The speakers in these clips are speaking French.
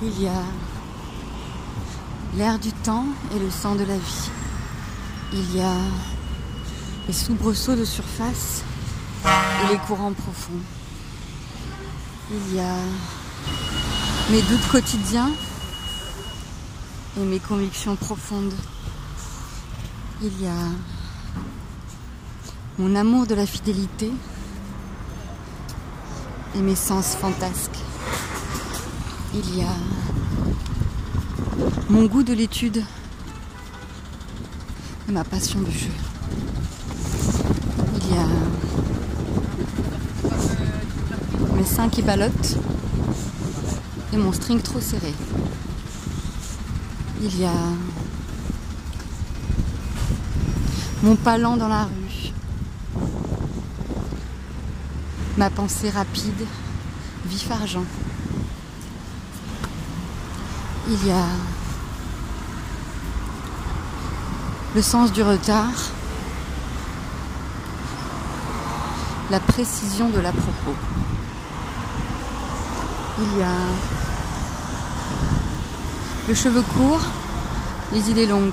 Il y a l'air du temps et le sang de la vie. Il y a les soubresauts de surface et les courants profonds. Il y a mes doutes quotidiens et mes convictions profondes. Il y a mon amour de la fidélité et mes sens fantasques. Il y a mon goût de l'étude et ma passion du jeu. Il y a mes seins qui ballottent et mon string trop serré. Il y a mon pas lent dans la rue, ma pensée rapide, vif argent. Il y a le sens du retard, la précision de l'à-propos. Il y a le cheveu court, les idées longues.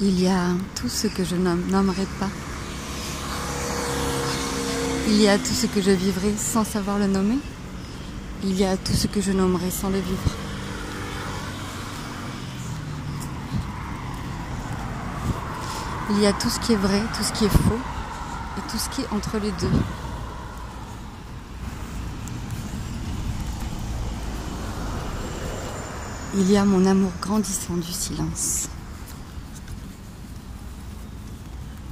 Il y a tout ce que je nommerai pas. Il y a tout ce que je vivrai sans savoir le nommer. Il y a tout ce que je nommerai sans le vivre. Il y a tout ce qui est vrai, tout ce qui est faux et tout ce qui est entre les deux. Il y a mon amour grandissant du silence.